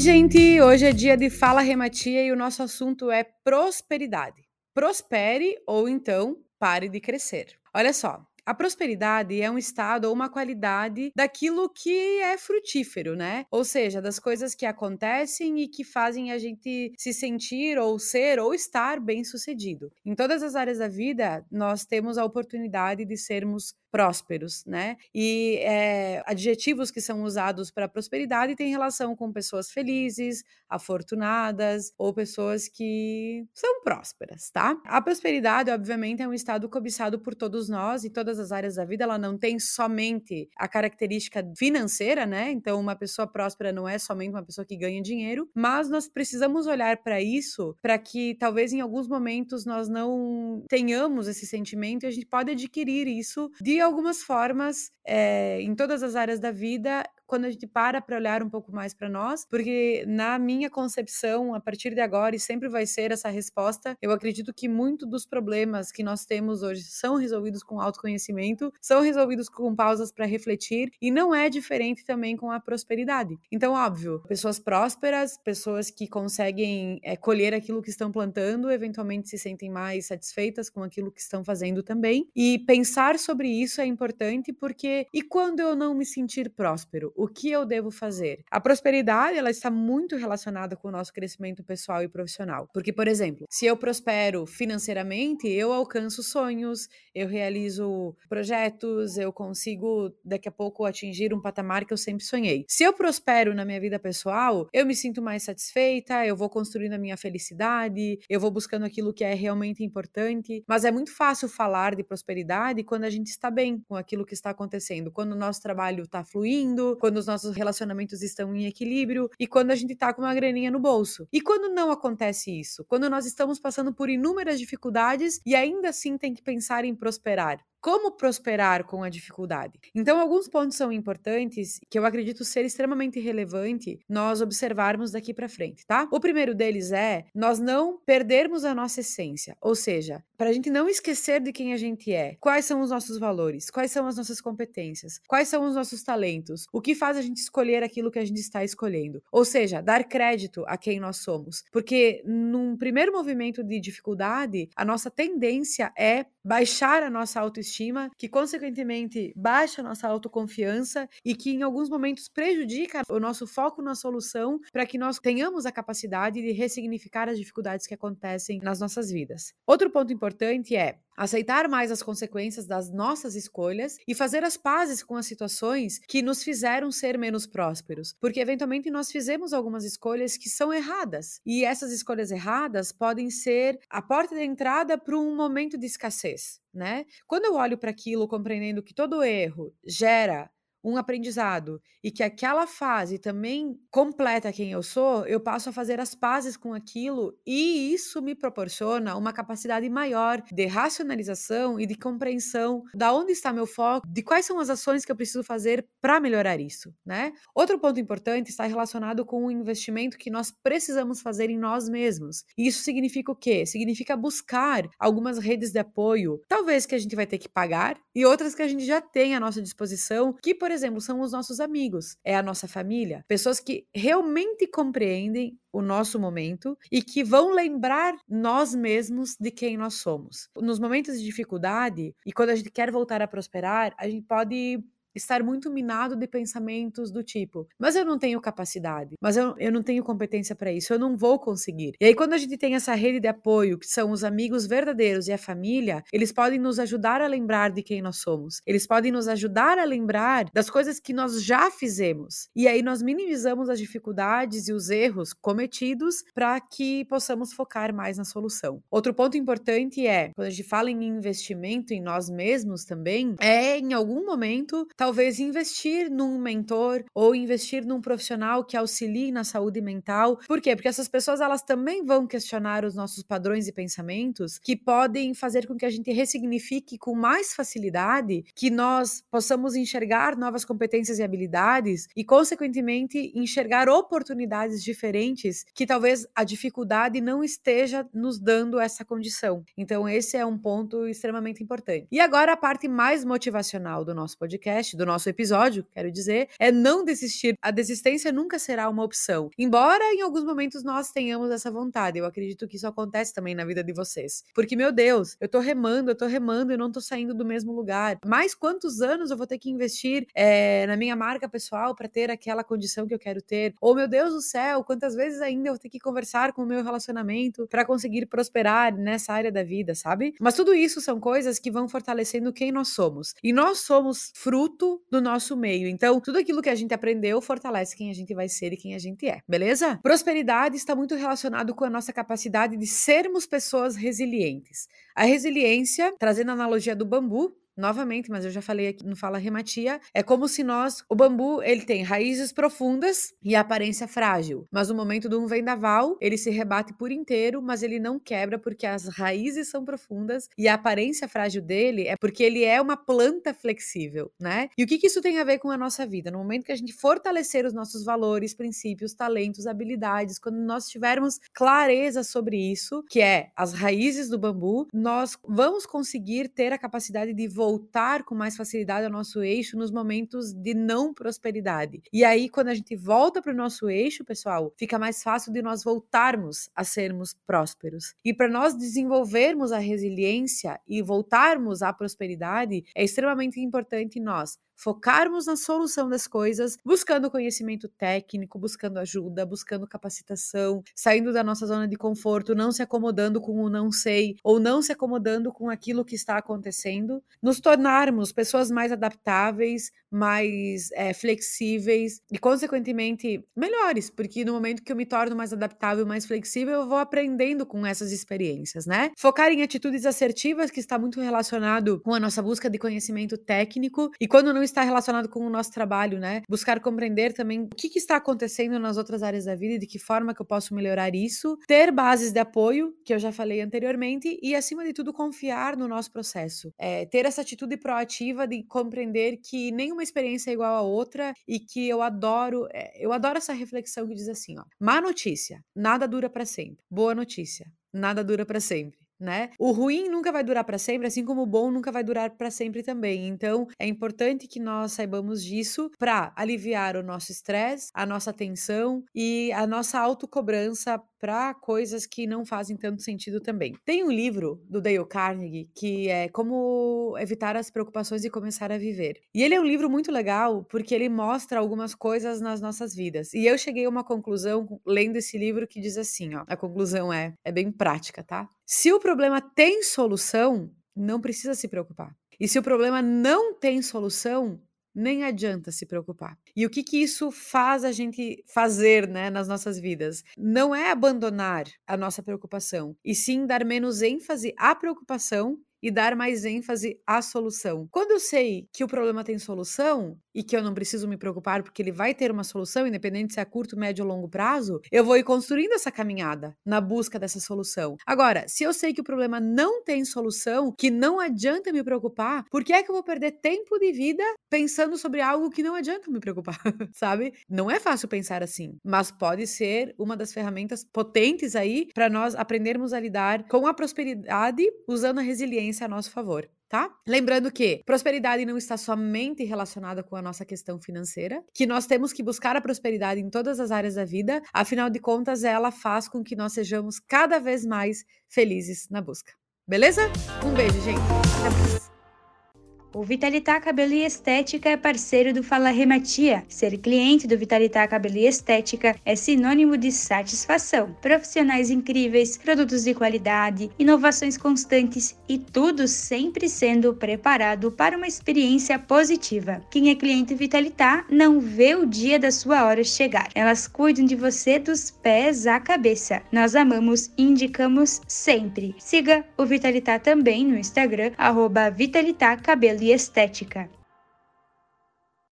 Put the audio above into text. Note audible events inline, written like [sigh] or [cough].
Oi, gente! Hoje é dia de Fala Rematia e o nosso assunto é prosperidade. Prospere ou então pare de crescer. Olha só, a prosperidade é um estado ou uma qualidade daquilo que é frutífero, né? Ou seja, das coisas que acontecem e que fazem a gente se sentir ou ser ou estar bem sucedido. Em todas as áreas da vida, nós temos a oportunidade de sermos prósperos, né? E é, adjetivos que são usados para prosperidade têm relação com pessoas felizes, afortunadas ou pessoas que são prósperas, tá? A prosperidade, obviamente, é um estado cobiçado por todos nós e todas as áreas da vida. Ela não tem somente a característica financeira, né? Então, uma pessoa próspera não é somente uma pessoa que ganha dinheiro, mas nós precisamos olhar para isso para que talvez em alguns momentos nós não tenhamos esse sentimento e a gente pode adquirir isso de algumas formas é, em todas as áreas da vida quando a gente para para olhar um pouco mais para nós, porque na minha concepção, a partir de agora, e sempre vai ser essa resposta, eu acredito que muito dos problemas que nós temos hoje são resolvidos com autoconhecimento, são resolvidos com pausas para refletir, e não é diferente também com a prosperidade. Então, óbvio, pessoas prósperas, pessoas que conseguem é, colher aquilo que estão plantando, eventualmente se sentem mais satisfeitas com aquilo que estão fazendo também, e pensar sobre isso é importante porque e quando eu não me sentir próspero? O que eu devo fazer? A prosperidade, ela está muito relacionada com o nosso crescimento pessoal e profissional. Porque, por exemplo, se eu prospero financeiramente, eu alcanço sonhos, eu realizo projetos, eu consigo daqui a pouco atingir um patamar que eu sempre sonhei. Se eu prospero na minha vida pessoal, eu me sinto mais satisfeita, eu vou construindo a minha felicidade, eu vou buscando aquilo que é realmente importante. Mas é muito fácil falar de prosperidade quando a gente está bem com aquilo que está acontecendo, quando o nosso trabalho está fluindo, quando quando os nossos relacionamentos estão em equilíbrio e quando a gente tá com uma graninha no bolso. E quando não acontece isso? Quando nós estamos passando por inúmeras dificuldades e ainda assim tem que pensar em prosperar como prosperar com a dificuldade. Então, alguns pontos são importantes que eu acredito ser extremamente relevante nós observarmos daqui para frente, tá? O primeiro deles é nós não perdermos a nossa essência, ou seja, para a gente não esquecer de quem a gente é, quais são os nossos valores, quais são as nossas competências, quais são os nossos talentos, o que faz a gente escolher aquilo que a gente está escolhendo. Ou seja, dar crédito a quem nós somos, porque num primeiro movimento de dificuldade, a nossa tendência é baixar a nossa autoestima, que consequentemente baixa a nossa autoconfiança e que em alguns momentos prejudica o nosso foco na solução para que nós tenhamos a capacidade de ressignificar as dificuldades que acontecem nas nossas vidas. Outro ponto importante é aceitar mais as consequências das nossas escolhas e fazer as pazes com as situações que nos fizeram ser menos prósperos, porque eventualmente nós fizemos algumas escolhas que são erradas e essas escolhas erradas podem ser a porta de entrada para um momento de escassez, né? Quando eu olho para aquilo compreendendo que todo erro gera um aprendizado e que aquela fase também completa quem eu sou, eu passo a fazer as pazes com aquilo e isso me proporciona uma capacidade maior de racionalização e de compreensão da onde está meu foco, de quais são as ações que eu preciso fazer para melhorar isso, né? Outro ponto importante está relacionado com o investimento que nós precisamos fazer em nós mesmos. Isso significa o quê? Significa buscar algumas redes de apoio, talvez que a gente vai ter que pagar e outras que a gente já tem à nossa disposição, que por por exemplo, são os nossos amigos, é a nossa família, pessoas que realmente compreendem o nosso momento e que vão lembrar nós mesmos de quem nós somos. Nos momentos de dificuldade e quando a gente quer voltar a prosperar, a gente pode estar muito minado de pensamentos do tipo, mas eu não tenho capacidade, mas eu, eu não tenho competência para isso, eu não vou conseguir. E aí, quando a gente tem essa rede de apoio, que são os amigos verdadeiros e a família, eles podem nos ajudar a lembrar de quem nós somos, eles podem nos ajudar a lembrar das coisas que nós já fizemos. E aí, nós minimizamos as dificuldades e os erros cometidos para que possamos focar mais na solução. Outro ponto importante é, quando a gente fala em investimento em nós mesmos também, é em algum momento talvez investir num mentor ou investir num profissional que auxilie na saúde mental. Por quê? Porque essas pessoas elas também vão questionar os nossos padrões e pensamentos que podem fazer com que a gente ressignifique com mais facilidade, que nós possamos enxergar novas competências e habilidades e consequentemente enxergar oportunidades diferentes que talvez a dificuldade não esteja nos dando essa condição. Então esse é um ponto extremamente importante. E agora a parte mais motivacional do nosso podcast podcast, do nosso episódio, quero dizer, é não desistir. A desistência nunca será uma opção. Embora em alguns momentos nós tenhamos essa vontade, eu acredito que isso acontece também na vida de vocês. Porque, meu Deus, eu tô remando, eu tô remando e não tô saindo do mesmo lugar. Mais quantos anos eu vou ter que investir é, na minha marca pessoal para ter aquela condição que eu quero ter? Ou, meu Deus do céu, quantas vezes ainda eu vou ter que conversar com o meu relacionamento para conseguir prosperar nessa área da vida, sabe? Mas tudo isso são coisas que vão fortalecendo quem nós somos. E nós somos fruto do nosso meio. Então, tudo aquilo que a gente aprendeu fortalece quem a gente vai ser e quem a gente é, beleza? Prosperidade está muito relacionado com a nossa capacidade de sermos pessoas resilientes. A resiliência, trazendo a analogia do bambu, novamente, mas eu já falei aqui no Fala Rematia, é como se nós, o bambu, ele tem raízes profundas e aparência frágil, mas no momento de um vendaval, ele se rebate por inteiro, mas ele não quebra porque as raízes são profundas e a aparência frágil dele é porque ele é uma planta flexível, né? E o que, que isso tem a ver com a nossa vida? No momento que a gente fortalecer os nossos valores, princípios, talentos, habilidades, quando nós tivermos clareza sobre isso, que é as raízes do bambu, nós vamos conseguir ter a capacidade de voltar com mais facilidade ao nosso eixo nos momentos de não prosperidade. E aí, quando a gente volta para o nosso eixo, pessoal, fica mais fácil de nós voltarmos a sermos prósperos. E para nós desenvolvermos a resiliência e voltarmos à prosperidade, é extremamente importante nós focarmos na solução das coisas, buscando conhecimento técnico, buscando ajuda, buscando capacitação, saindo da nossa zona de conforto, não se acomodando com o não sei ou não se acomodando com aquilo que está acontecendo, nos tornarmos pessoas mais adaptáveis, mais é, flexíveis e, consequentemente, melhores, porque no momento que eu me torno mais adaptável, mais flexível, eu vou aprendendo com essas experiências, né? Focar em atitudes assertivas, que está muito relacionado com a nossa busca de conhecimento técnico, e quando não está relacionado com o nosso trabalho, né? Buscar compreender também o que, que, está acontecendo nas outras áreas da vida e de que forma que eu posso melhorar isso. Ter bases de apoio, que eu já falei anteriormente, e acima de tudo, confiar no nosso processo. É, ter essa atitude proativa de compreender que nenhuma experiência é igual a outra e que eu adoro, é, eu adoro essa reflexão que diz assim, ó. Má notícia, nada dura para sempre. Boa notícia, nada dura para sempre né? O ruim nunca vai durar para sempre, assim como o bom nunca vai durar para sempre também. Então, é importante que nós saibamos disso para aliviar o nosso estresse, a nossa tensão e a nossa autocobrança para coisas que não fazem tanto sentido também. Tem um livro do Dale Carnegie que é Como Evitar as Preocupações e Começar a Viver. E ele é um livro muito legal porque ele mostra algumas coisas nas nossas vidas. E eu cheguei a uma conclusão lendo esse livro que diz assim, ó. A conclusão é, é bem prática, tá? Se o problema tem solução, não precisa se preocupar. E se o problema não tem solução, nem adianta se preocupar. E o que, que isso faz a gente fazer né, nas nossas vidas? Não é abandonar a nossa preocupação, e sim dar menos ênfase à preocupação e dar mais ênfase à solução. Quando eu sei que o problema tem solução, e que eu não preciso me preocupar porque ele vai ter uma solução, independente se é a curto, médio ou longo prazo, eu vou ir construindo essa caminhada na busca dessa solução. Agora, se eu sei que o problema não tem solução, que não adianta me preocupar, por que é que eu vou perder tempo de vida pensando sobre algo que não adianta me preocupar, [laughs] sabe? Não é fácil pensar assim, mas pode ser uma das ferramentas potentes aí para nós aprendermos a lidar com a prosperidade usando a resiliência a nosso favor tá? Lembrando que prosperidade não está somente relacionada com a nossa questão financeira, que nós temos que buscar a prosperidade em todas as áreas da vida, afinal de contas, ela faz com que nós sejamos cada vez mais felizes na busca. Beleza? Um beijo, gente. Até mais. O Vitalitá Cabelo e Estética é parceiro do Fala Rematia. Ser cliente do Vitalitá Cabelo e Estética é sinônimo de satisfação. Profissionais incríveis, produtos de qualidade, inovações constantes e tudo sempre sendo preparado para uma experiência positiva. Quem é cliente Vitalitá não vê o dia da sua hora chegar. Elas cuidam de você dos pés à cabeça. Nós amamos e indicamos sempre. Siga o Vitalitá também no Instagram, arroba Cabelo e estética.